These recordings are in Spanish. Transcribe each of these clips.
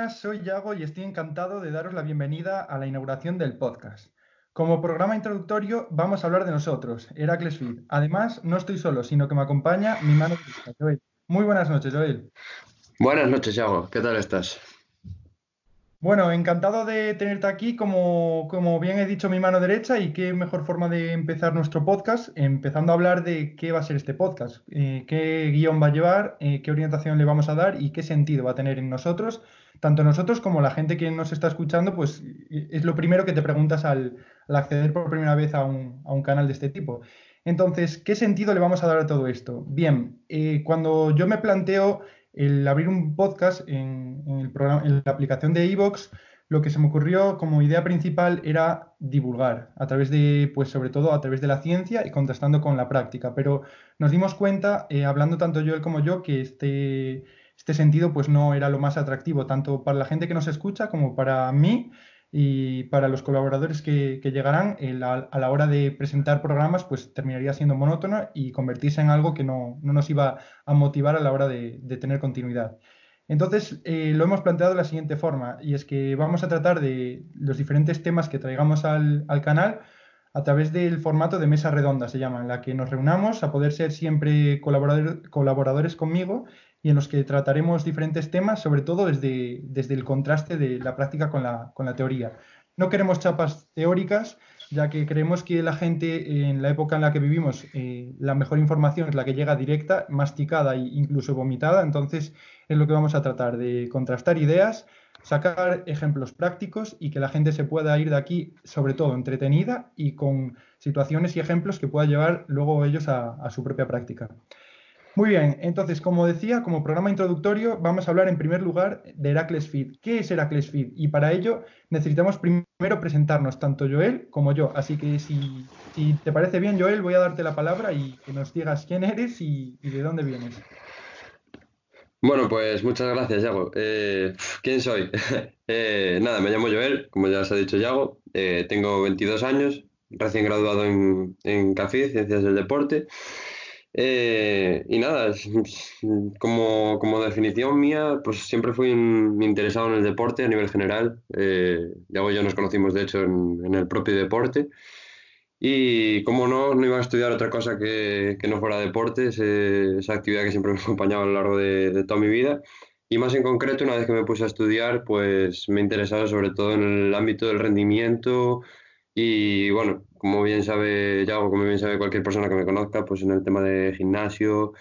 Buenas, soy Yago y estoy encantado de daros la bienvenida a la inauguración del podcast. Como programa introductorio vamos a hablar de nosotros, Heracles Fit. Además, no estoy solo, sino que me acompaña mi mano derecha, Joel. Muy buenas noches, Joel. Buenas noches, Yago. ¿Qué tal estás? Bueno, encantado de tenerte aquí, como, como bien he dicho, mi mano derecha, y qué mejor forma de empezar nuestro podcast, empezando a hablar de qué va a ser este podcast, eh, qué guion va a llevar, eh, qué orientación le vamos a dar y qué sentido va a tener en nosotros, tanto nosotros como la gente que nos está escuchando, pues eh, es lo primero que te preguntas al, acceder por primera vez a un, canal de este tipo. Entonces, ¿qué sentido le vamos a dar a todo esto? Bien, cuando yo me planteo el abrir un podcast en la aplicación de Evox, lo que se me ocurrió como idea principal era divulgar, a través de, pues sobre todo a través de la ciencia y contrastando con la práctica. Pero nos dimos cuenta, eh, hablando tanto Joel como yo, que este, este sentido pues no era lo más atractivo, tanto para la gente que nos escucha como para mí y para los colaboradores que, que llegarán a, la hora de presentar programas pues terminaría siendo monótono y convertirse en algo que no, no nos iba a motivar a la hora de, de tener continuidad. Entonces eh, lo hemos planteado de la siguiente forma y es que vamos a tratar de los diferentes temas que traigamos al, al canal a través del formato de mesa redonda, se llama, en la que nos reunamos a poder ser siempre colaborador, colaboradores conmigo y en los que trataremos diferentes temas, sobre todo desde, desde el contraste de la práctica con la, con la teoría. No queremos chapas teóricas, ya que creemos que la gente en la época en la que vivimos, eh, la mejor información es la que llega directa, masticada e incluso vomitada, entonces es lo que vamos a tratar, de contrastar ideas, sacar ejemplos prácticos y que la gente se pueda ir de aquí, sobre todo entretenida y con situaciones y ejemplos que pueda llevar luego ellos a, a su propia práctica. Muy bien, entonces, como decía, como programa introductorio, vamos a hablar en primer lugar de Heracles Feed. ¿Qué es Heracles Feed? Y para ello necesitamos primero presentarnos tanto Joel como yo. Así que si, si te parece bien, Joel, voy a darte la palabra y que nos digas quién eres y, de dónde vienes. Bueno, pues muchas gracias, Yago. Eh, ¿Quién soy? eh, nada, me llamo Joel, como ya os ha dicho Yago. Eh, tengo 22 años, recién graduado en, en CAFID, Ciencias del Deporte. Eh, y nada, como, como, definición mía, pues siempre fui un, interesado en el deporte a nivel general. Eh, Yago y yo nos conocimos, de hecho, en, en, el propio deporte. Y como no, no iba a estudiar otra cosa que, que no fuera deporte, ese, esa actividad que siempre me ha acompañado a lo largo de, de, toda mi vida. Y más en concreto, una vez que me puse a estudiar, pues me interesaba sobre todo en el ámbito del rendimiento y bueno, como bien sabe Yago, como bien sabe cualquier persona que me conozca, pues en el tema de gimnasio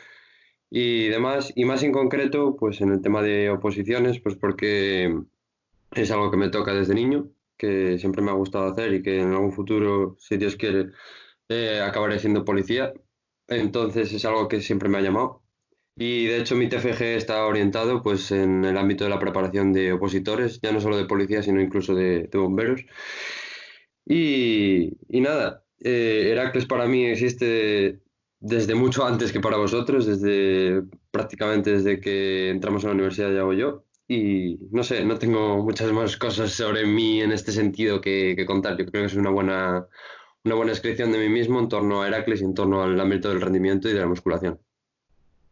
y demás, y más en concreto, pues en el tema de oposiciones, pues porque es algo que me toca desde niño, que siempre me ha gustado hacer y que en algún futuro, si Dios quiere, eh, acabaré siendo policía. Entonces es algo que siempre me ha llamado. Y de hecho mi TFG está orientado pues en el ámbito de la preparación de opositores, ya no solo de policía, sino incluso de, de bomberos. Y, nada, eh, Heracles para mí existe desde mucho antes que para vosotros, desde prácticamente desde que entramos a la universidad ya hago yo. Y no sé, no tengo muchas más cosas sobre mí en este sentido que, contar. Yo creo que es una buena, una buena descripción de mí mismo en torno a Heracles y en torno al ámbito del rendimiento y de la musculación.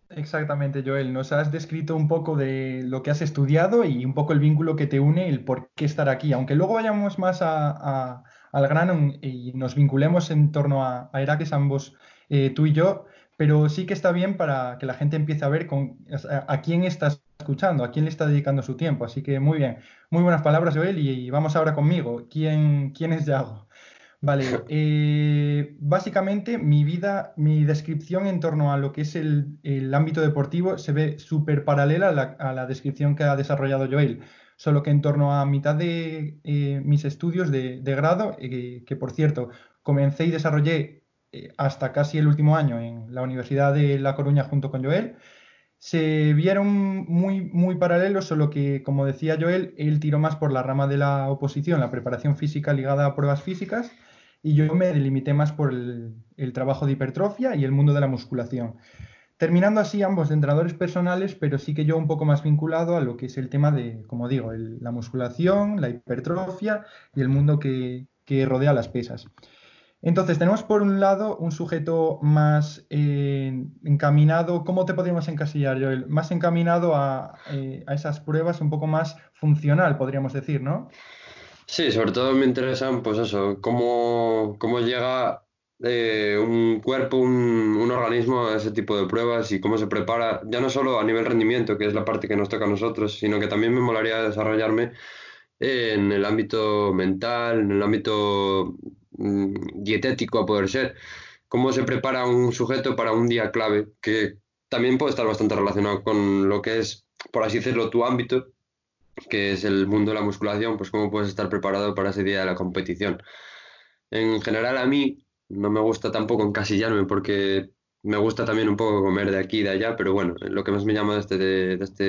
Exactamente, Joel. Nos has descrito un poco de lo que has estudiado y un poco el vínculo que te une, el por qué estar aquí. Aunque luego vayamos más a al grano y nos vinculemos en torno a, a Heracles, ambos, eh, tú y yo, pero sí que está bien para que la gente empiece a ver con, a, a, quién estás escuchando, a quién le está dedicando su tiempo. Así que muy bien, muy buenas palabras, Joel, y, y vamos ahora conmigo. ¿Quién, quién es Yago? Vale, eh, básicamente mi vida, mi descripción en torno a lo que es el, el ámbito deportivo se ve súper paralela a la, a la descripción que ha desarrollado Joel solo que en torno a mitad de eh, mis estudios de, grado, eh, que por cierto comencé y desarrollé eh, hasta casi el último año en la Universidad de La Coruña junto con Joel, se vieron muy, muy paralelos, solo que, como decía Joel, él tiró más por la rama de la oposición, la preparación física ligada a pruebas físicas, y yo me delimité más por el, trabajo de hipertrofia y el mundo de la musculación. Terminando así ambos de entrenadores personales, pero sí que yo un poco más vinculado a lo que es el tema de, como digo, la musculación, la hipertrofia y el mundo que, que rodea las pesas. Entonces, tenemos por un lado un sujeto más eh, encaminado, ¿cómo te podríamos encasillar, Joel? Más encaminado eh, a, esas pruebas, un poco más funcional, podríamos decir, ¿no? Sí, sobre todo me interesan, pues eso, cómo, cómo llega eh, un cuerpo, un, organismo a ese tipo de pruebas y cómo se prepara, ya no solo a nivel rendimiento, que es la parte que nos toca a nosotros, sino que también me molaría desarrollarme en el ámbito mental, en el ámbito Mm, dietético a poder ser. Cómo se prepara un sujeto para un día clave, que también puede estar bastante relacionado con lo que es, por así decirlo, tu ámbito, que es el mundo de la musculación, pues cómo puedes estar preparado para ese día de la competición. En general a mí no me gusta tampoco encasillarme porque me gusta también un poco comer de aquí y de allá, pero bueno, lo que más me llama de este, de, este,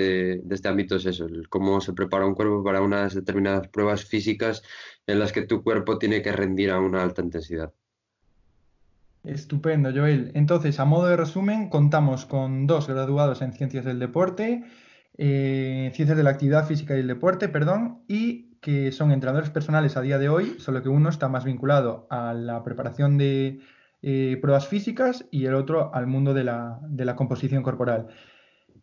de este ámbito es eso, el cómo se prepara un cuerpo para unas determinadas pruebas físicas en las que tu cuerpo tiene que rendir a una alta intensidad. Estupendo, Joel. Entonces, a modo de resumen, contamos con dos graduados en Ciencias del Deporte, eh, Ciencias de la Actividad Física y el Deporte, perdón, y que son entrenadores personales a día de hoy, solo que uno está más vinculado a la preparación de eh, pruebas físicas y el otro al mundo de la, de la composición corporal.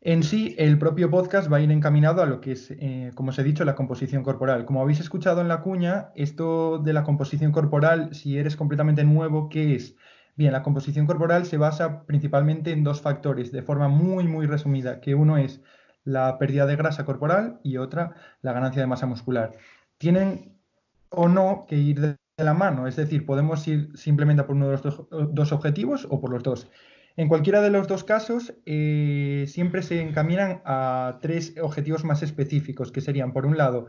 En sí, el propio podcast va a ir encaminado a lo que es, eh, como os he dicho, la composición corporal. Como habéis escuchado en la cuña, esto de la composición corporal, si eres completamente nuevo, ¿qué es? Bien, la composición corporal se basa principalmente en dos factores, de forma muy, muy resumida, que uno es la pérdida de grasa corporal y otra la ganancia de masa muscular. Tienen o no que ir de la mano, es decir, podemos ir simplemente por uno de los dos objetivos o por los dos. En cualquiera de los dos casos, eh, siempre se encaminan a tres objetivos más específicos, que serían, por un lado,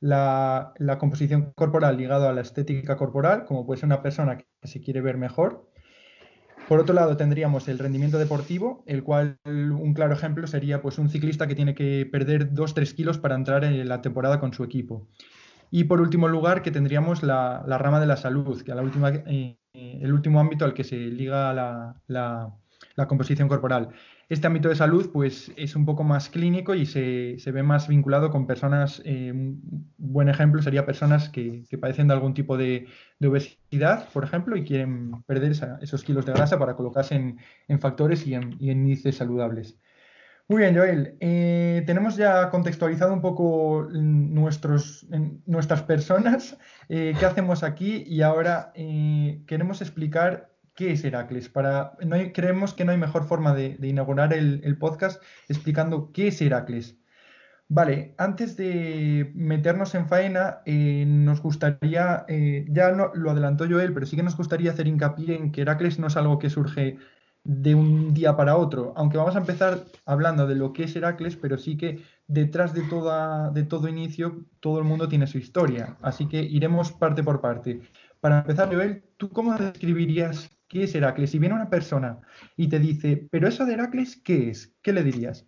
la, composición corporal ligada a la estética corporal, como puede ser una persona que se quiere ver mejor. Por otro lado, tendríamos el rendimiento deportivo, el cual un claro ejemplo sería pues, un ciclista que tiene que perder 2-3 kilos para entrar en la temporada con su equipo. Y por último lugar, que tendríamos la, rama de la salud, que a la eh, el último ámbito al que se liga la la composición corporal. Este ámbito de salud pues, es un poco más clínico y se, ve más vinculado con personas, eh, un buen ejemplo sería personas que, padecen de algún tipo de, obesidad, por ejemplo, y quieren perder esos kilos de grasa para colocarse en, factores y en, índices saludables. Muy bien, Joel. Eh, tenemos ya contextualizado un poco nuestros, nuestras personas, eh, qué hacemos aquí y ahora queremos explicar ¿Qué es Heracles? Para, no creemos que no hay mejor forma de, inaugurar el, podcast explicando qué es Heracles. Vale, antes de meternos en faena, eh, nos gustaría, eh, ya lo adelantó Joel, pero sí que nos gustaría hacer hincapié en que Heracles no es algo que surge de un día para otro, aunque vamos a empezar hablando de lo que es Heracles, pero sí que detrás de todo inicio todo el mundo tiene su historia, así que iremos parte por parte. Para empezar, Joel, ¿tú cómo describirías ¿Qué es Heracles? Si viene una persona y te dice, pero eso de Heracles, ¿qué es? ¿Qué le dirías?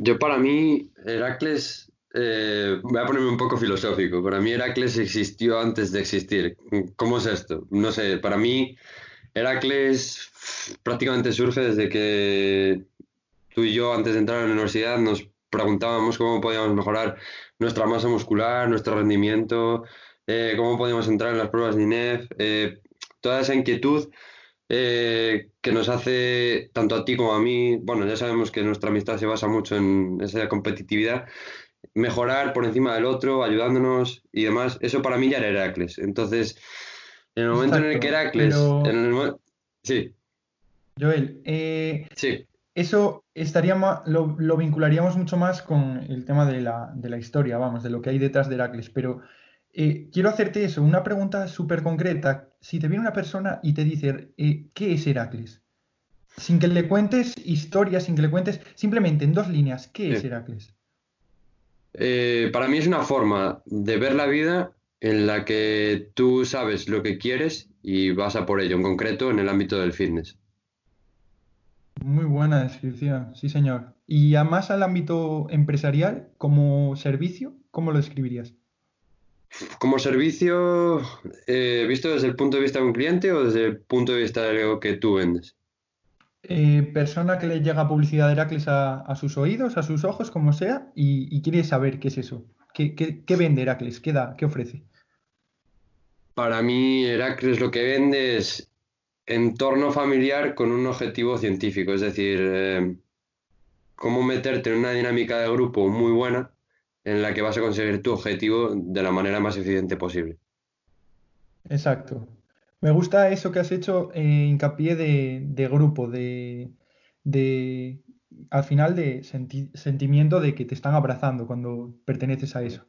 Yo para mí, Heracles, eh, voy a ponerme un poco filosófico, para mí Heracles existió antes de existir. ¿Cómo es esto? No sé, para mí Heracles prácticamente surge desde que tú y yo antes de entrar a la universidad nos preguntábamos cómo podíamos mejorar nuestra masa muscular, nuestro rendimiento, eh, cómo podíamos entrar en las pruebas de INEF. Eh, toda esa inquietud eh, que nos hace tanto a ti como a mí, bueno, ya sabemos que nuestra amistad se basa mucho en esa competitividad, mejorar por encima del otro, ayudándonos y demás, eso para mí ya era Heracles. Entonces, en el momento en el que Heracles... Sí. Joel, eh, sí. eso estaría lo, lo, vincularíamos mucho más con el tema de la, de la historia, vamos, de lo que hay detrás de Heracles, pero eh, quiero hacerte eso, una pregunta súper concreta. Si te viene una persona y te dice, eh, ¿qué es Heracles? Sin que le cuentes historia, sin que le cuentes, simplemente en dos líneas, ¿qué es Heracles? Eh, para mí es una forma de ver la vida en la que tú sabes lo que quieres y vas a por ello, en concreto en el ámbito del fitness. Muy buena descripción, sí, señor. Y además al ámbito empresarial, como servicio, ¿cómo lo describirías? Como servicio, eh, ¿visto desde el punto de vista de un cliente o desde el punto de vista de algo que tú vendes? Eh, persona que le llega publicidad de Heracles a, a sus oídos, a sus ojos, como sea, y, y quiere saber qué es eso. ¿Qué, qué- qué vende Heracles? ¿Qué da? ¿Qué ofrece? Para mí, Heracles lo que vende es entorno familiar con un objetivo científico, es decir, eh, cómo meterte en una dinámica de grupo muy buena en la que vas a conseguir tu objetivo de la manera más eficiente posible. Exacto. Me gusta eso que has hecho, eh, hincapié de, de grupo, de, de, al final de senti- sentimiento de que te están abrazando cuando perteneces a eso.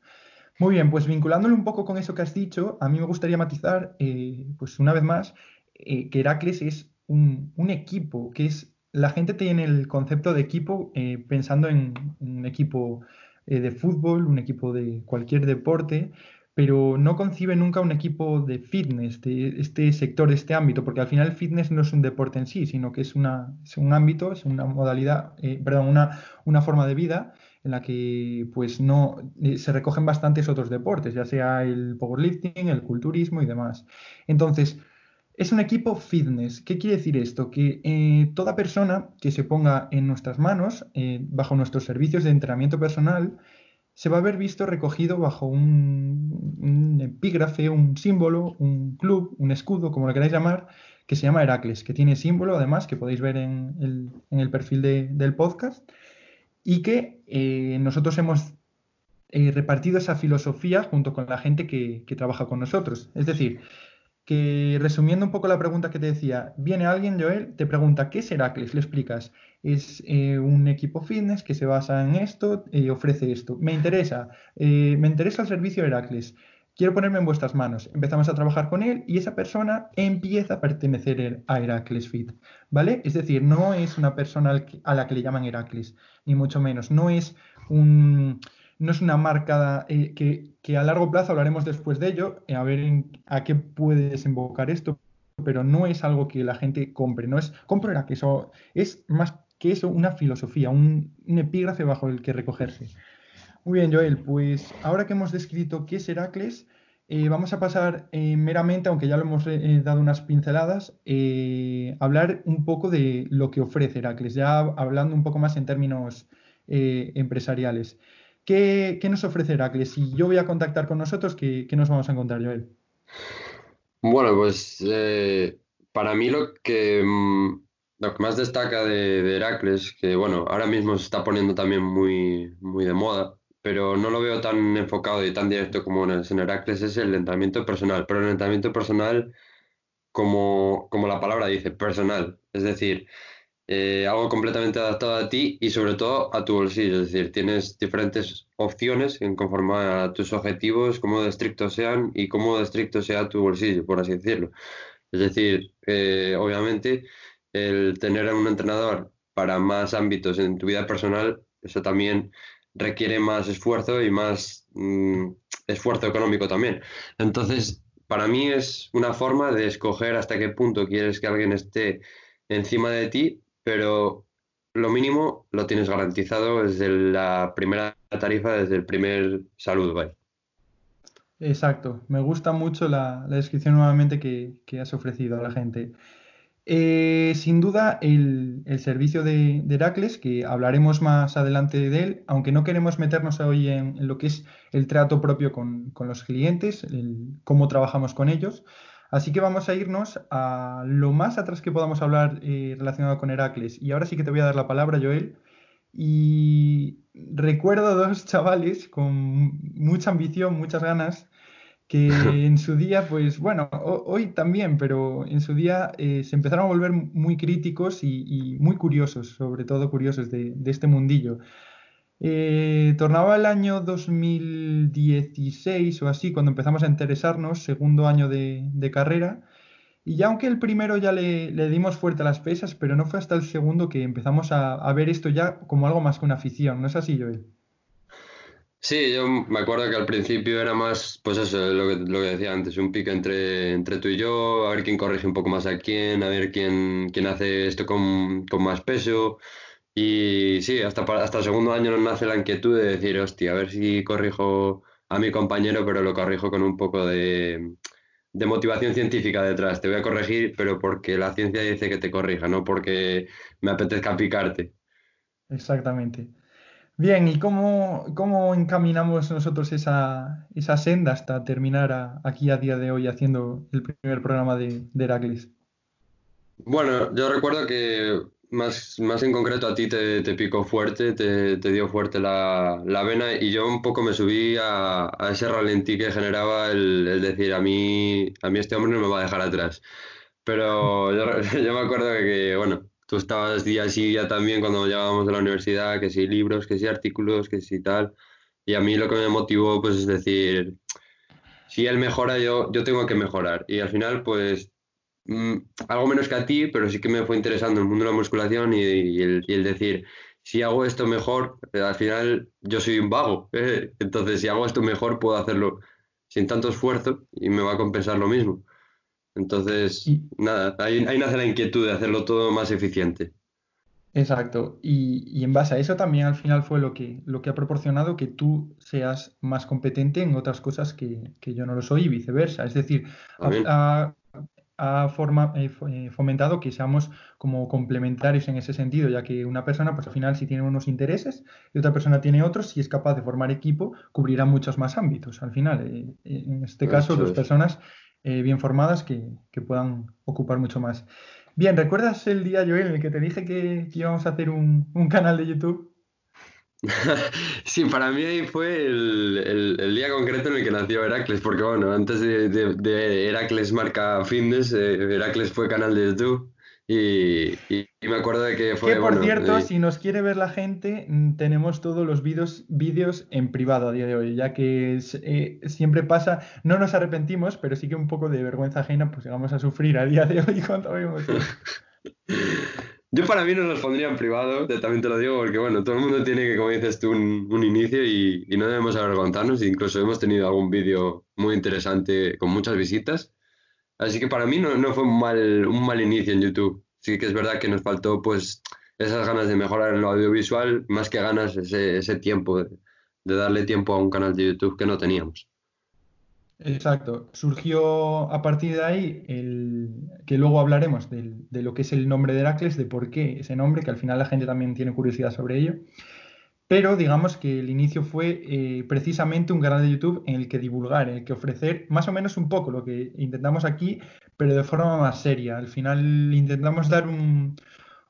Muy bien, pues vinculándolo un poco con eso que has dicho, a mí me gustaría matizar, eh, pues una vez más, eh, que Heracles es un, equipo, que es, la gente tiene el concepto de equipo pensando en un equipo eh, de fútbol, un equipo de cualquier deporte, pero no concibe nunca un equipo de fitness, de este sector, de este ámbito, porque al final el fitness no es un deporte en sí, sino que es una, es un ámbito, es una modalidad, eh, perdón, una, una forma de vida en la que pues no eh, se recogen bastantes otros deportes, ya sea el powerlifting, el culturismo y demás. Entonces, es un equipo fitness. ¿Qué quiere decir esto? Que eh, toda persona que se ponga en nuestras manos, eh, bajo nuestros servicios de entrenamiento personal, se va a ver visto recogido bajo un, epígrafe, un símbolo, un club, un escudo, como lo queráis llamar, que se llama Heracles, que tiene símbolo además, que podéis ver en el, perfil de- del podcast y que eh, nosotros hemos repartido esa filosofía junto con la gente que trabaja con nosotros. Es decir, que resumiendo un poco la pregunta que te decía, viene alguien, Joel, te pregunta, ¿qué es Heracles? Le explicas, es eh, un equipo fitness que se basa en esto, y ofrece esto. Me interesa, eh, me interesa el servicio de Heracles. Quiero ponerme en vuestras manos. Empezamos a trabajar con él y esa persona empieza a pertenecer a Heracles Fit, ¿vale? Es decir, no es una persona a la que le llaman Heracles, ni mucho menos. No es un, no es una marca eh, que, que a largo plazo hablaremos después de ello, eh, a ver en- a qué puede desembocar esto, pero no es algo que la gente compre, no es compro Heracles, o es más que eso una filosofía, un, epígrafe bajo el que recogerse. Muy bien, Joel, pues ahora que hemos descrito qué es Heracles, eh, vamos a pasar meramente, aunque ya lo hemos dado unas pinceladas, a hablar un poco de lo que ofrece Heracles, ya hablando un poco más en términos empresariales. ¿Qué, nos ofrece Heracles? Si yo voy a contactar con nosotros, ¿qué, nos vamos a encontrar, Joel? Bueno, pues eh, para mí lo que, mm, lo que más destaca de, de Heracles, que bueno, ahora mismo se está poniendo también muy, muy de moda, pero no lo veo tan enfocado y tan directo como en, en Heracles, es el entrenamiento personal. Pero el entrenamiento personal, como, como la palabra dice, personal. Es decir, eh, algo completamente adaptado a ti y sobre todo a tu bolsillo. Es decir, tienes diferentes opciones en conforme a tus objetivos, cómo de estrictos sean y cómo estricto sea tu bolsillo, por así decirlo. Es decir, eh, obviamente, el tener a un entrenador para más ámbitos en tu vida personal, eso también requiere más esfuerzo y más mm, esfuerzo económico también. Entonces, para mí es una forma de escoger hasta qué punto quieres que alguien esté encima de ti, pero lo mínimo lo tienes garantizado desde la primera tarifa, desde el primer saludo, ¿vale? Exacto, me gusta mucho la, descripción nuevamente que, has ofrecido a la gente. Eh, sin duda, el, servicio de, de Heracles, que hablaremos más adelante de él, aunque no queremos meternos hoy en, en lo que es el trato propio con, con los clientes, el- cómo trabajamos con ellos. Así que vamos a irnos a lo más atrás que podamos hablar eh, relacionado con Heracles. Y ahora sí que te voy a dar la palabra, Joel. Y recuerdo dos chavales con mucha ambición, muchas ganas que en su día, pues bueno, ho- hoy también, pero en su día eh, se empezaron a volver muy críticos y, y muy curiosos, sobre todo curiosos de, de este mundillo. Eh, tornaba el año 2016 o así, cuando empezamos a interesarnos, segundo año de, carrera, y ya aunque el primero ya le, dimos fuerte a las pesas, pero no fue hasta el segundo que empezamos a, ver esto ya como algo más que una afición, ¿no es así, Joel? Sí, yo me acuerdo que al principio era más, pues eso, lo que, lo decía antes, un pique entre, entre tú y yo, a ver quién corrige un poco más a quién, a ver quién, quién hace esto con, con más peso. Y sí, hasta, hasta el segundo año nos nace la inquietud de decir, hostia, a ver si corrijo a mi compañero, pero lo corrijo con un poco de, de motivación científica detrás. Te voy a corregir, pero porque la ciencia dice que te corrija, no porque me apetezca picarte. Exactamente. Bien, ¿y cómo, cómo encaminamos nosotros esa, esa senda hasta terminar a- aquí a día de hoy haciendo el primer programa de, de Heracles? Bueno, yo recuerdo que más, más en concreto a ti te, te picó fuerte, te, te dio fuerte la, la vena y yo un poco me subí a, a ese ralentí que generaba el, el decir a mí, a mí este hombre no me va a dejar atrás. Pero yo, yo me acuerdo que, que, bueno, tú estabas día sí día también cuando llegábamos a la universidad, que si libros, que si artículos, que si tal. Y a mí lo que me motivó pues es decir, si él mejora, yo, yo tengo que mejorar. Y al final pues mm, algo menos que a ti, pero sí que me fue interesando el mundo de la musculación y, y el, y el decir, si hago esto mejor, eh, al final yo soy un vago. eh, Entonces, si hago esto mejor, puedo hacerlo sin tanto esfuerzo y me va a compensar lo mismo. Entonces, nada, ahí, ahí nace la inquietud de hacerlo todo más eficiente. exacto. Y, y en base a eso también al final fue lo que, lo que ha proporcionado que tú seas más competente en otras cosas que, que yo no lo soy y viceversa. Es decir, ha, ha- forma- eh, eh, fomentado que seamos como complementarios en ese sentido, ya que una persona, pues al final, si tiene unos intereses y otra persona tiene otros, si es capaz de formar equipo, cubrirá muchos más ámbitos. Al final, eh, en este caso, dos personas eh, bien formadas que, que puedan ocupar mucho más. Bien, ¿recuerdas el día, Joel, en el que te dije que, que íbamos a hacer un, un canal de YouTube? Sí, para mí fue el, el- el día concreto en el que nació Heracles, porque bueno, antes de, de- de Heracles Marca Fitness, eh, Heracles fue canal de YouTube y, y- y me acuerdo de que Que fue, por bueno, cierto, eh, si nos quiere ver la gente, mm, tenemos todos los vídeos, vídeos en privado a día de hoy, ya que es- eh, siempre pasa, no nos arrepentimos, pero sí que un poco de vergüenza ajena, pues llegamos a sufrir a día de hoy cuando vemos. yo para mí no los pondría en privado, también te lo digo, porque bueno, todo el mundo tiene que, como dices tú, un, un inicio y, y no debemos avergonzarnos, incluso hemos tenido algún vídeo muy interesante con muchas visitas. Así que para mí no, no fue un mal, un mal inicio en YouTube. Sí que es verdad que nos faltó pues esas ganas de mejorar en lo audiovisual, más que ganas ese, ese tiempo de, de darle tiempo a un canal de YouTube que no teníamos. Exacto, surgió a partir de ahí el que luego hablaremos de lo que es el nombre de Heracles, de por qué ese nombre, que al final la gente también tiene curiosidad sobre ello. Pero digamos que el inicio fue eh, precisamente un canal de YouTube en el que divulgar, en el que ofrecer más o menos un poco lo que intentamos aquí, pero de forma más seria. Al final intentamos dar un,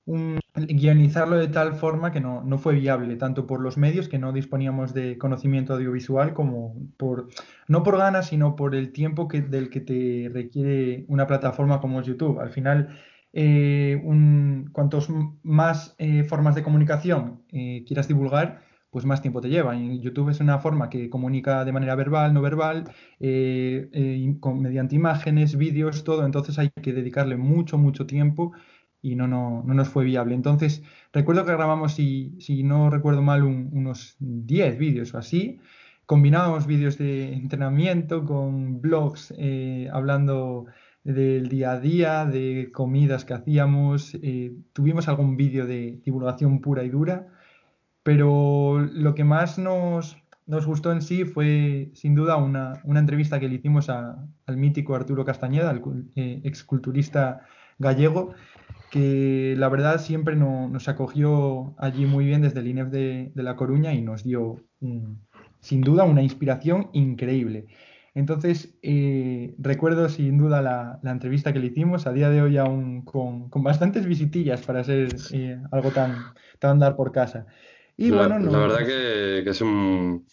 un- guionizarlo de tal forma que no, no fue viable, tanto por los medios, que no disponíamos de conocimiento audiovisual, como por, no por ganas, sino por el tiempo que, del que te requiere una plataforma como YouTube. Al final, eh, un- cuantos más eh, formas de comunicación eh, quieras divulgar, pues más tiempo te lleva. YouTube es una forma que comunica de manera verbal, no verbal, eh, con- mediante imágenes, vídeos, todo. Entonces hay que dedicarle mucho, mucho tiempo y no, no, no nos fue viable. Entonces, recuerdo que grabamos, si, si no recuerdo mal, un- unos 10 vídeos o así. Combinábamos vídeos de entrenamiento con blogs eh, hablando del día a día, de comidas que hacíamos. eh, tuvimos algún vídeo de divulgación pura y dura, pero lo que más nos, nos gustó en sí fue, sin duda, una, una entrevista que le hicimos a- al mítico Arturo Castañeda, el eh, exculturista gallego, que la verdad siempre no- nos acogió allí muy bien desde el INEF de, de La Coruña y nos dio, un- sin duda, una inspiración increíble. Entonces, eh, recuerdo sin duda la, la entrevista que le hicimos, a día de hoy aún con, con bastantes visitillas para ser eh, algo tan, tan dar por casa. Y La, bueno, la verdad que, que es un,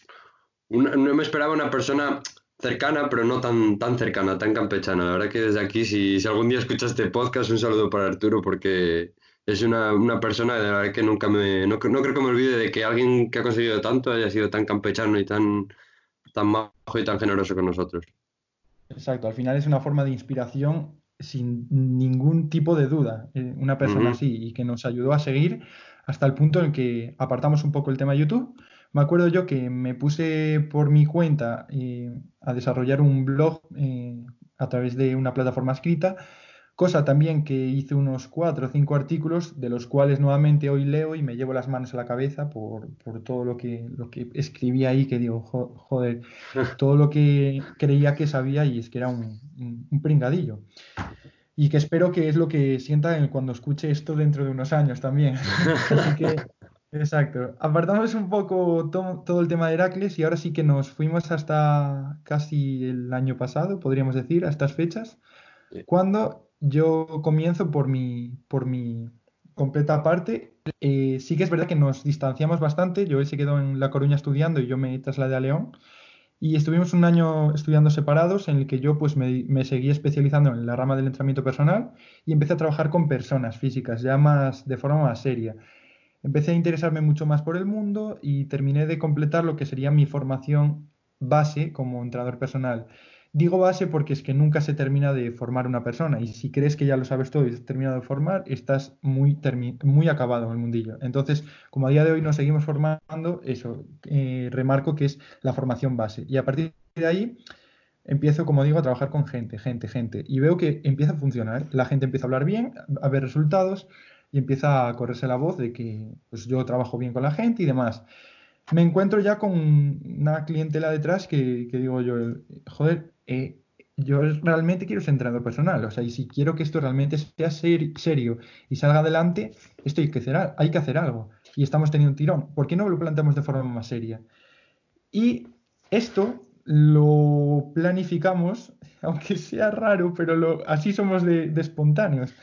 una- no me esperaba una persona cercana, pero no tan, tan cercana, tan campechana. La verdad que desde aquí, si, si algún día escuchas este podcast, un saludo para Arturo, porque es una, una persona de la verdad que nunca me, no, no creo que me olvide de que alguien que ha conseguido tanto haya sido tan campechano y tan, tan majo y tan generoso con nosotros. Exacto, al final es una forma de inspiración sin ningún tipo de duda, eh, una persona así y que nos ayudó a seguir hasta el punto en que apartamos un poco el tema YouTube me acuerdo yo que me puse por mi cuenta eh, a desarrollar un blog eh, a través de una plataforma escrita, cosa también que hice unos cuatro o cinco artículos, de los cuales nuevamente hoy leo y me llevo las manos a la cabeza por, todo lo que, lo que escribí ahí, que digo, joder, todo lo que creía que sabía y es que era un, un pringadillo y que espero que es lo que sienta cuando escuche esto dentro de unos años también. Así que, exacto. Apartamos un poco todo el tema de Heracles y ahora sí que nos fuimos hasta casi el año pasado, podríamos decir, a estas fechas, cuando yo comienzo por mi, por mi completa parte. Eh, sí que es verdad que nos distanciamos bastante. Yo él se quedó en La Coruña estudiando y yo me trasladé a León y estuvimos un año estudiando separados en el que yo pues me, seguí especializando en la rama del entrenamiento personal y empecé a trabajar con personas físicas, ya más de forma más seria. Empecé a interesarme mucho más por el mundo y terminé de completar lo que sería mi formación base como entrenador personal. Digo base porque es que nunca se termina de formar una persona y si crees que ya lo sabes todo y has terminado de formar, estás muy, muy acabado en el mundillo. Entonces, como a día de hoy nos seguimos formando, eso, eh, remarco que es la formación base. Y a partir de ahí empiezo, como digo, a trabajar con gente, gente, gente. Y veo que empieza a funcionar. La gente empieza a hablar bien, a ver resultados y empieza a correrse la voz de que pues, yo trabajo bien con la gente y demás me encuentro ya con una clientela detrás que, que digo yo, joder, eh, yo realmente quiero ser entrenador personal, o sea, y si quiero que esto realmente sea serio y salga adelante, esto hay que, hacer, hay que hacer algo. Y estamos teniendo un tirón. ¿Por qué no lo planteamos de forma más seria? Y esto lo planificamos, aunque sea raro, pero lo, así somos de, espontáneos.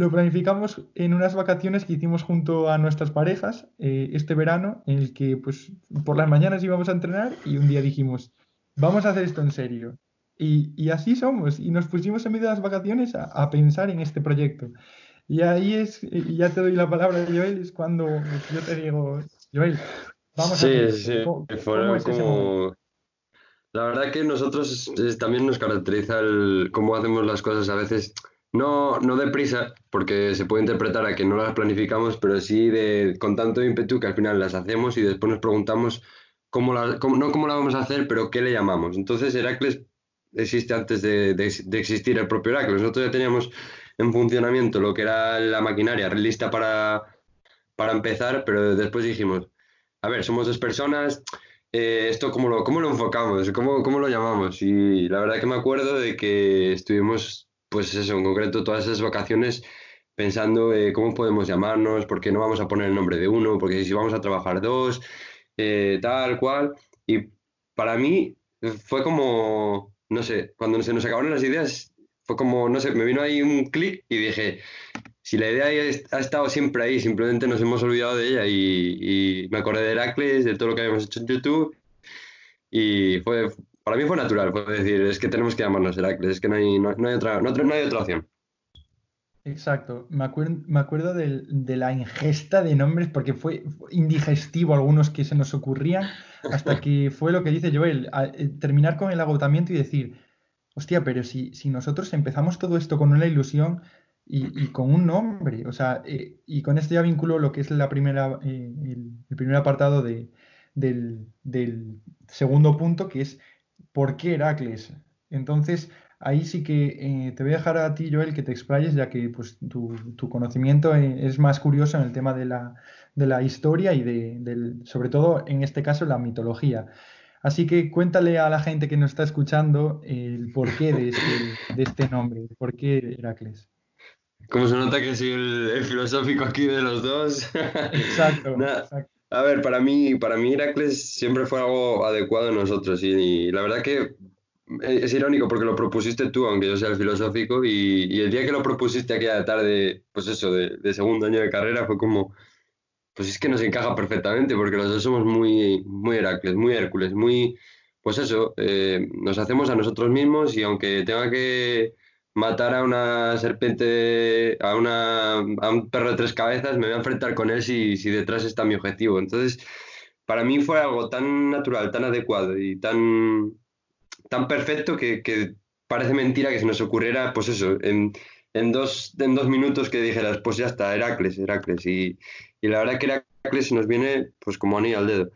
Lo planificamos en unas vacaciones que hicimos junto a nuestras parejas eh, este verano, en el que pues por las mañanas íbamos a entrenar y un día dijimos, vamos a hacer esto en serio. Y, así somos. Y nos pusimos en medio de las vacaciones a, pensar en este proyecto. Y ahí es, y ya te doy la palabra, Joel, es cuando yo te digo, Joel, vamos a Sí, sí, como... La verdad que nosotros también nos caracteriza el cómo hacemos las cosas a veces, no, no deprisa, porque se puede interpretar a que no las planificamos, pero sí de, con tanto ímpetu que al final las hacemos y después nos preguntamos cómo, la, cómo, no cómo la vamos a hacer, pero qué le llamamos. Entonces Heracles existe antes de, existir el propio Heracles. Nosotros ya teníamos en funcionamiento lo que era la maquinaria lista para, para empezar, pero después dijimos, a ver, somos dos personas, eh, ¿esto cómo lo, cómo lo enfocamos? ¿Cómo, ¿Cómo lo llamamos? Y la verdad que me acuerdo de que estuvimos, pues eso, en concreto todas esas vacaciones pensando eh, cómo podemos llamarnos, por qué no vamos a poner el nombre de uno, porque si vamos a trabajar dos, eh, tal cual. Y para mí fue como, no sé, cuando se nos acabaron las ideas, fue como, no sé, me vino ahí un clic y dije, si la idea ha estado siempre ahí, simplemente nos hemos olvidado de ella y, me acordé de Heracles, de todo lo que habíamos hecho en YouTube y fue, para mí fue natural, fue decir, es que tenemos que llamarnos Heracles, es que no hay, no, hay, otra, no, hay otra opción. Exacto, me, acuerdo, me acuerdo de, de, la ingesta de nombres porque fue indigestivo algunos que se nos ocurrían hasta que fue lo que dice Joel, eh, terminar con el agotamiento y decir, hostia, pero si, si nosotros empezamos todo esto con una ilusión y, con un nombre, o sea, eh, y con esto ya vinculo lo que es la primera, eh, el, primer apartado de, del, del, segundo punto, que es ¿por qué Heracles? Entonces, ahí sí que te voy a dejar a ti, Joel, que te explayes, ya que pues, tu, tu conocimiento es más curioso en el tema de la, de la historia y de, sobre todo en este caso, la mitología. Así que cuéntale a la gente que nos está escuchando el porqué de este, de este nombre, el porqué Heracles. Como se nota que soy el, filosófico aquí de los dos. Exacto, A ver, para mí, para mí Heracles siempre fue algo adecuado a nosotros y, la verdad que es irónico porque lo propusiste tú, aunque yo sea el filosófico, y, el día que lo propusiste aquella tarde, pues eso, de, de segundo año de carrera, fue como, pues es que nos encaja perfectamente, porque los dos somos muy, muy Heracles, muy Hércules, muy, pues eso, eh, nos hacemos a nosotros mismos y aunque tenga que matar a una serpiente, a, una, a un perro de tres cabezas, me voy a enfrentar con él si, si detrás está mi objetivo. Entonces, para mí fue algo tan natural, tan adecuado y tan, tan perfecto que, que parece mentira que se nos ocurriera, pues eso, en, en, dos, en dos minutos que dijeras, pues ya está, Heracles, Heracles. Y, y la verdad que Heracles nos viene pues como anillo al dedo.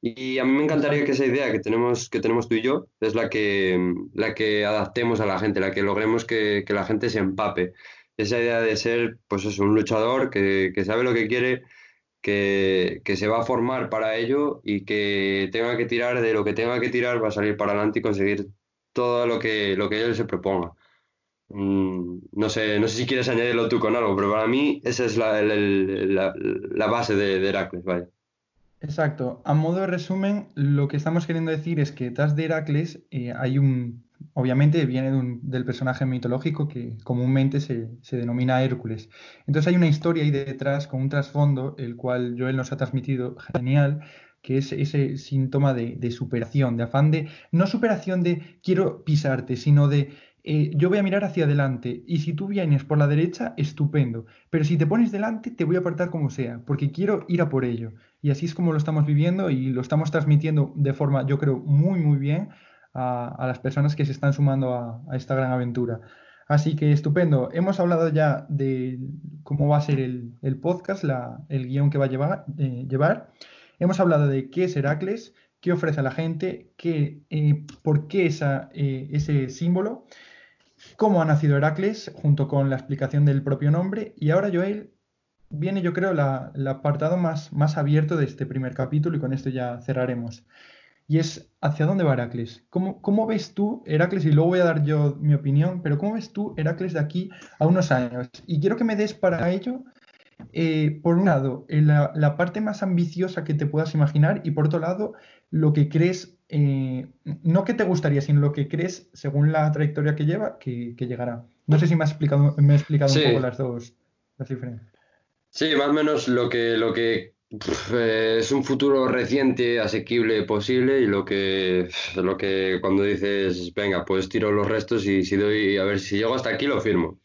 Y a mí me encantaría que esa idea que tenemos, que tenemos tú y yo es la que, la que adaptemos a la gente, la que logremos que, que la gente se empape. Esa idea de ser, pues eso, un luchador que, que sabe lo que quiere, que, que, se va a formar para ello y que tenga que tirar de lo que tenga que tirar, va a salir para adelante y conseguir todo lo que, lo que él se proponga. Mm, no sé, no sé si quieres añadirlo tú con algo, pero para mí esa es la, la, base de, de Heracles, vaya. Exacto. A modo de resumen, lo que estamos queriendo decir es que detrás de Heracles eh, hay un, obviamente viene del personaje mitológico que comúnmente se, denomina Hércules. Entonces hay una historia ahí detrás con un trasfondo, el cual Joel nos ha transmitido genial, que es ese síntoma de, de superación, de afán de, no superación de quiero pisarte, sino de eh, yo voy a mirar hacia adelante y si tú vienes por la derecha, estupendo, pero si te pones delante, te voy a apartar como sea, porque quiero ir a por ello. Y así es como lo estamos viviendo y lo estamos transmitiendo de forma, yo creo, muy, muy bien a, las personas que se están sumando a, esta gran aventura. Así que estupendo. Hemos hablado ya de cómo va a ser el, podcast, el guion que va a llevar, eh, llevar. Hemos hablado de qué es Heracles, qué ofrece a la gente, qué, eh, por qué esa, eh, ese símbolo, cómo ha nacido Heracles, junto con la explicación del propio nombre. Y ahora, Joel, viene, yo creo, el apartado más, más abierto de este primer capítulo y con esto ya cerraremos. Y es, ¿hacia dónde va Heracles? ¿Cómo, ¿Cómo, ves tú Heracles? Y luego voy a dar yo mi opinión, pero ¿cómo ves tú Heracles de aquí a unos años? Y quiero que me des para ello, eh, por un lado, la, la, parte más ambiciosa que te puedas imaginar y por otro lado, lo que crees, eh, no que te gustaría, sino lo que crees, según la trayectoria que lleva, que, que llegará. No sé si me ha explicado, me he explicado un poco las dos las diferencias. Sí, más o menos lo que, lo que es un futuro reciente, asequible, posible y lo que, lo que cuando dices, venga, pues tiro los restos y si doy, a ver si llego hasta aquí lo firmo.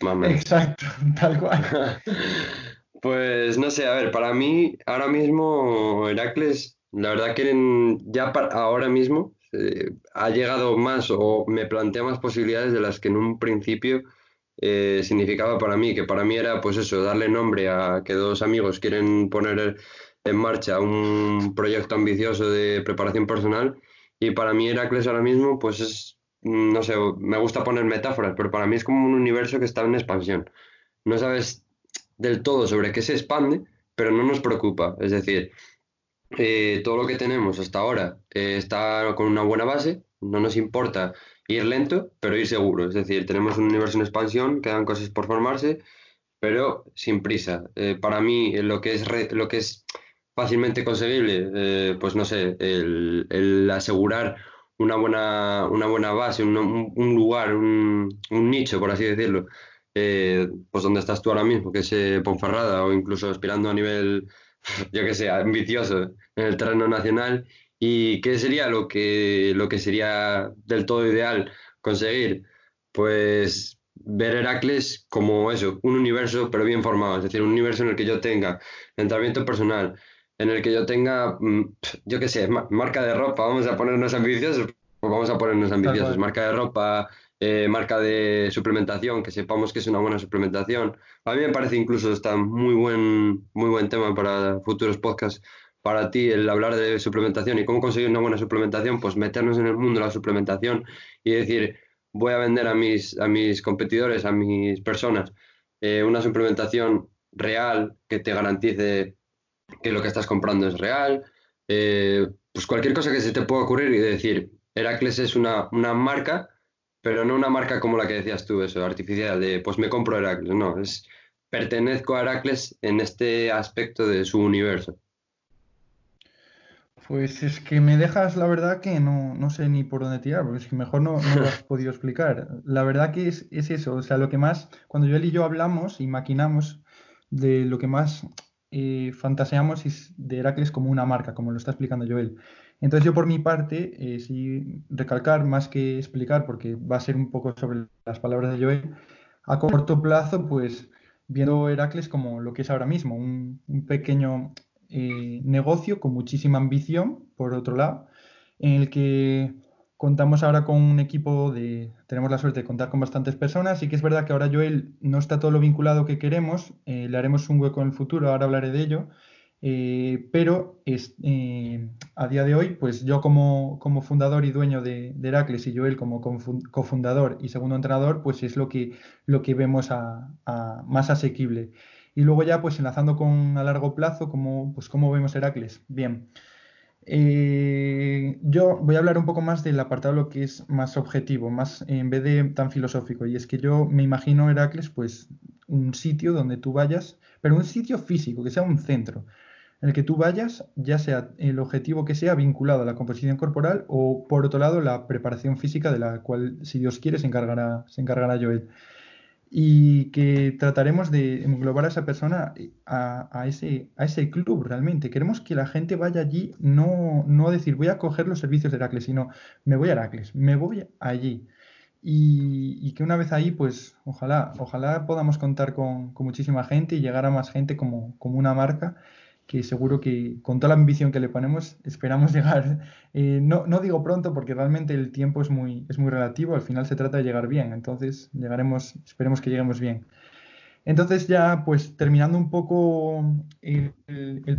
Más o menos. Exacto, tal cual. pues no sé, a ver, para mí ahora mismo Heracles, la verdad que ya ahora mismo eh, ha llegado más o me plantea más posibilidades de las que en un principio eh, significaba para mí, que para mí era pues eso, darle nombre a que dos amigos quieren poner en marcha un proyecto ambicioso de preparación personal y para mí Heracles ahora mismo pues es, no sé, me gusta poner metáforas, pero para mí es como un universo que está en expansión. No sabes del todo sobre qué se expande, pero no nos preocupa. Es decir, eh, todo lo que tenemos hasta ahora eh, está con una buena base, no nos importa ir lento, pero ir seguro. Es decir, tenemos un universo en expansión, quedan cosas por formarse, pero sin prisa. Eh, para mí, lo que es, lo que es fácilmente conseguible, eh, pues no sé, el, asegurar una buena, una buena base, un, lugar, un, nicho, por así decirlo, eh, pues donde estás tú ahora mismo, que es Ponferrada o incluso aspirando a nivel, yo que sé, ambicioso en el terreno nacional. ¿Y qué sería lo que, lo que sería del todo ideal conseguir? Pues ver Heracles como eso, un universo pero bien formado, es decir, un universo en el que yo tenga entrenamiento personal, en el que yo tenga, mm, yo qué sé, marca de ropa, vamos a ponernos ambiciosos, pues vamos a ponernos ambiciosos, marca de ropa, eh, marca de suplementación, que sepamos que es una buena suplementación. A mí me parece incluso está muy buen, muy buen tema para futuros podcasts para ti el hablar de suplementación y cómo conseguir una buena suplementación, pues meternos en el mundo de la suplementación y decir, voy a vender a mis, a mis competidores, a mis personas, eh, una suplementación real que te garantice que lo que estás comprando es real, eh, pues cualquier cosa que se te pueda ocurrir y decir, Heracles es una, una marca, pero no una marca como la que decías tú, eso, artificial, de pues me compro Heracles, no, es pertenezco a Heracles en este aspecto de su universo. Pues es que me dejas, la verdad, que no, no sé ni por dónde tirar, porque es que mejor no, no lo has podido explicar. La verdad que es, es, eso, o sea, lo que más, cuando yo él y yo hablamos y maquinamos, de lo que más eh, fantaseamos es de Heracles como una marca, como lo está explicando Joel. Entonces yo por mi parte, eh, sí recalcar más que explicar, porque va a ser un poco sobre las palabras de Joel, a corto plazo, pues viendo Heracles como lo que es ahora mismo, un, pequeño eh, negocio con muchísima ambición, por otro lado, en el que contamos ahora con un equipo de, tenemos la suerte de contar con bastantes personas y que es verdad que ahora Joel no está todo lo vinculado que queremos, eh, le haremos un hueco en el futuro, ahora hablaré de ello, Eh, pero es, eh, a día de hoy, pues yo como, como fundador y dueño de, Heracles y Joel como cofundador y segundo entrenador, pues es lo que, lo que vemos a, más asequible. Y luego ya, pues enlazando con a largo plazo, como, pues cómo vemos Heracles. Bien. Eh, yo voy a hablar un poco más del apartado lo que es más objetivo, más en vez de tan filosófico. Y es que yo me imagino Heracles, pues un sitio donde tú vayas, pero un sitio físico, que sea un centro, en el que tú vayas, ya sea el objetivo que sea vinculado a la composición corporal o por otro lado la preparación física de la cual, si Dios quiere, se encargará, se encargará Joel y que trataremos de englobar a esa persona a, ese, a ese club realmente. Queremos que la gente vaya allí, no, no decir voy a coger los servicios de Heracles, sino me voy a Heracles, me voy allí. Y, que una vez ahí, pues ojalá, ojalá podamos contar con, con, muchísima gente y llegar a más gente como, como una marca que seguro que con toda la ambición que le ponemos esperamos llegar, eh, no, no, digo pronto porque realmente el tiempo es muy, es muy relativo, al final se trata de llegar bien, entonces llegaremos, esperemos que lleguemos bien. Entonces ya pues terminando un poco el,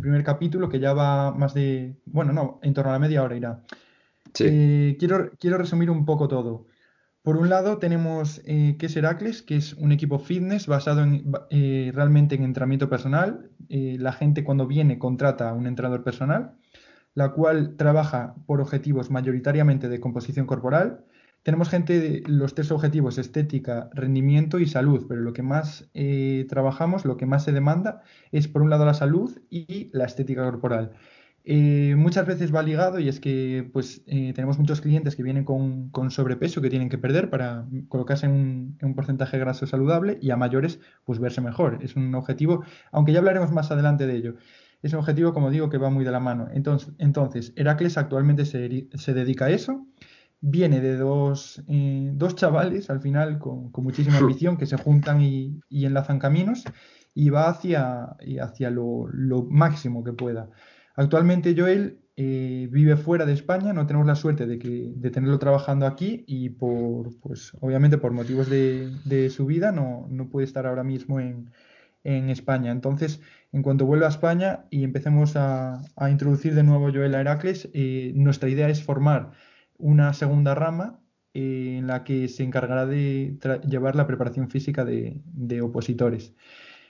primer capítulo que ya va más de, bueno, no, en torno a la media hora irá. Eh, quiero, quiero resumir un poco todo. Por un lado tenemos eh, que es Heracles, que es un equipo fitness basado eh, realmente en entrenamiento personal. Eh, la gente cuando viene contrata a un entrenador personal, la cual trabaja por objetivos mayoritariamente de composición corporal. Tenemos gente de los tres objetivos, estética, rendimiento y salud, pero lo que más trabajamos, lo que más se demanda es por un lado la salud y la estética corporal. Eh, muchas veces va ligado y es que pues eh, tenemos muchos clientes que vienen con, con, sobrepeso que tienen que perder para colocarse en un, porcentaje graso saludable y a mayores pues verse mejor. Es un objetivo, aunque ya hablaremos más adelante de ello. Es un objetivo, como digo, que va muy de la mano. Entonces, entonces Heracles actualmente se, se dedica a eso. Viene de dos, eh, dos chavales, al final, con, con, muchísima ambición, que se juntan y, y enlazan caminos y va hacia, hacia lo, lo máximo que pueda. Actualmente Joel eh, vive fuera de España, no tenemos la suerte de, que, de tenerlo trabajando aquí y por, pues obviamente por motivos de, su vida no, puede estar ahora mismo en, España. Entonces, en cuanto vuelva a España y empecemos a, introducir de nuevo Joel a Heracles, eh, nuestra idea es formar una segunda rama eh, en la que se encargará de llevar la preparación física de opositores.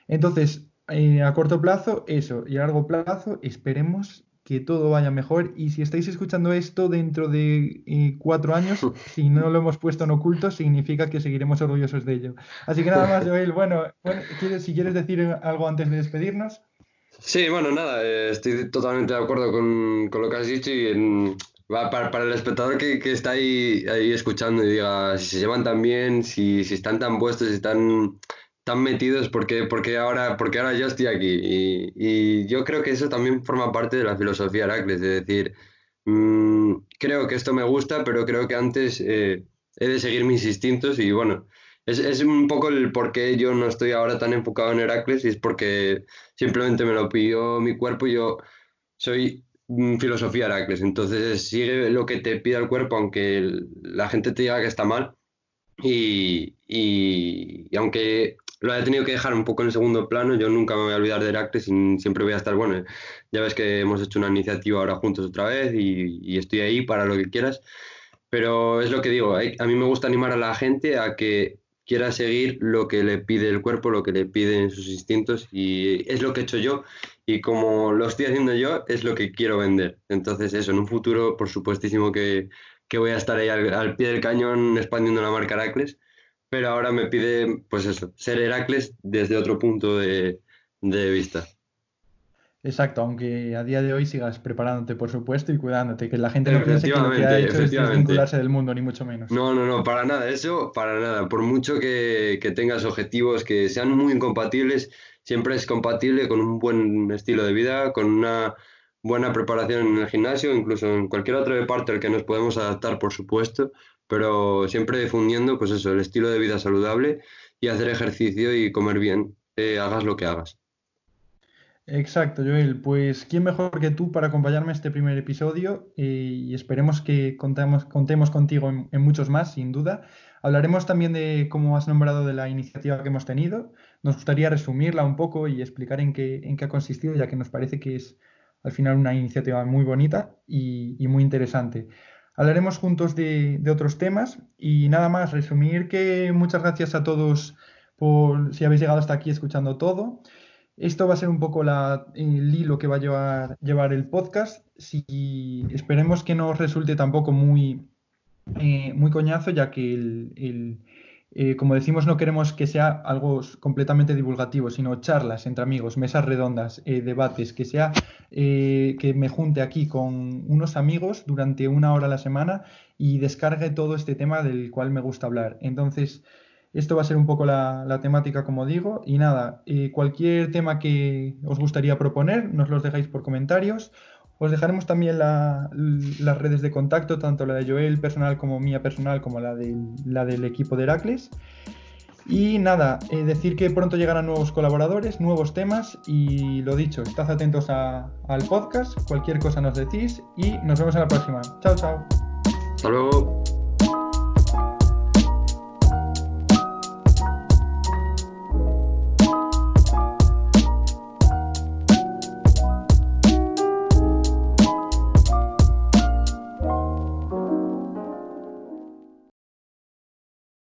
Entonces, eh, a corto plazo, eso, y a largo plazo, esperemos que todo vaya mejor. Y si estáis escuchando esto dentro de eh, cuatro años, si no lo hemos puesto en oculto, significa que seguiremos orgullosos de ello. Así que nada más, Joel. Bueno, si quieres decir algo antes de despedirnos. Sí, bueno, nada, eh, estoy totalmente de acuerdo con, lo que has dicho y para, para, el espectador que, está ahí, ahí escuchando y diga si se llevan tan bien, si, si están tan puestos, si están tan metidos porque, porque, ahora, porque ahora yo estoy aquí. Y, yo creo que eso también forma parte de la filosofía Heracles, de decir, mmm, creo que esto me gusta, pero creo que antes eh, he de seguir mis instintos y bueno, es, es, un poco el por qué yo no estoy ahora tan enfocado en Heracles y es porque simplemente me lo pidió mi cuerpo y yo soy filosofía Heracles, entonces sigue lo que te pida el cuerpo aunque la gente te diga que está mal. Y, y, aunque lo he tenido que dejar un poco en segundo plano. Yo nunca me voy a olvidar de Heracles y siempre voy a estar, bueno, ya ves que hemos hecho una iniciativa ahora juntos otra vez y, estoy ahí para lo que quieras. Pero es lo que digo, a mí me gusta animar a la gente a que quiera seguir lo que le pide el cuerpo, lo que le piden sus instintos y es lo que he hecho yo y como lo estoy haciendo yo es lo que quiero vender. Entonces eso, en un futuro por supuestísimo que, que voy a estar ahí al, al, pie del cañón expandiendo la marca Heracles pero ahora me pide, pues eso, ser Heracles desde otro punto de, vista. Exacto, aunque a día de hoy sigas preparándote, por supuesto, y cuidándote, que la gente no piense que lo que ha hecho es desvincularse del mundo, ni mucho menos. No, no, no, para nada, eso, para nada. Por mucho que, que tengas objetivos que sean muy incompatibles, siempre es compatible con un buen estilo de vida, con una buena preparación en el gimnasio, incluso en cualquier otra parte al que nos podemos adaptar, por supuesto, pero siempre difundiendo, pues eso, el estilo de vida saludable y hacer ejercicio y comer bien, eh, hagas lo que hagas. Exacto, Joel. Pues quién mejor que tú para acompañarme en este primer episodio eh, y esperemos que contemos, contemos contigo en, muchos más, sin duda. Hablaremos también de cómo has nombrado de la iniciativa que hemos tenido. Nos gustaría resumirla un poco y explicar en qué, en qué ha consistido, ya que nos parece que es al final una iniciativa muy bonita y muy interesante. Hablaremos juntos de, otros temas y nada más, resumir que muchas gracias a todos por si habéis llegado hasta aquí escuchando todo. Esto va a ser un poco la, el hilo que va a llevar, llevar el podcast. Si, esperemos que no os resulte tampoco muy, eh, muy coñazo, ya que el, el eh, como decimos, no queremos que sea algo completamente divulgativo, sino charlas entre amigos, mesas redondas, eh, debates, que sea eh, que me junte aquí con unos amigos durante una hora a la semana y descargue todo este tema del cual me gusta hablar. Entonces, esto va a ser un poco la, la temática, como digo, y nada, cualquier tema que os gustaría proponer, nos los dejáis por comentarios os dejaremos también la, las redes de contacto, tanto la de Joel personal como mía personal, como la, de, la del equipo de Heracles. Y nada, eh, decir que pronto llegarán nuevos colaboradores, nuevos temas y lo dicho, estad atentos al podcast, cualquier cosa nos decís y nos vemos en la próxima. Chao, chao. Hasta luego.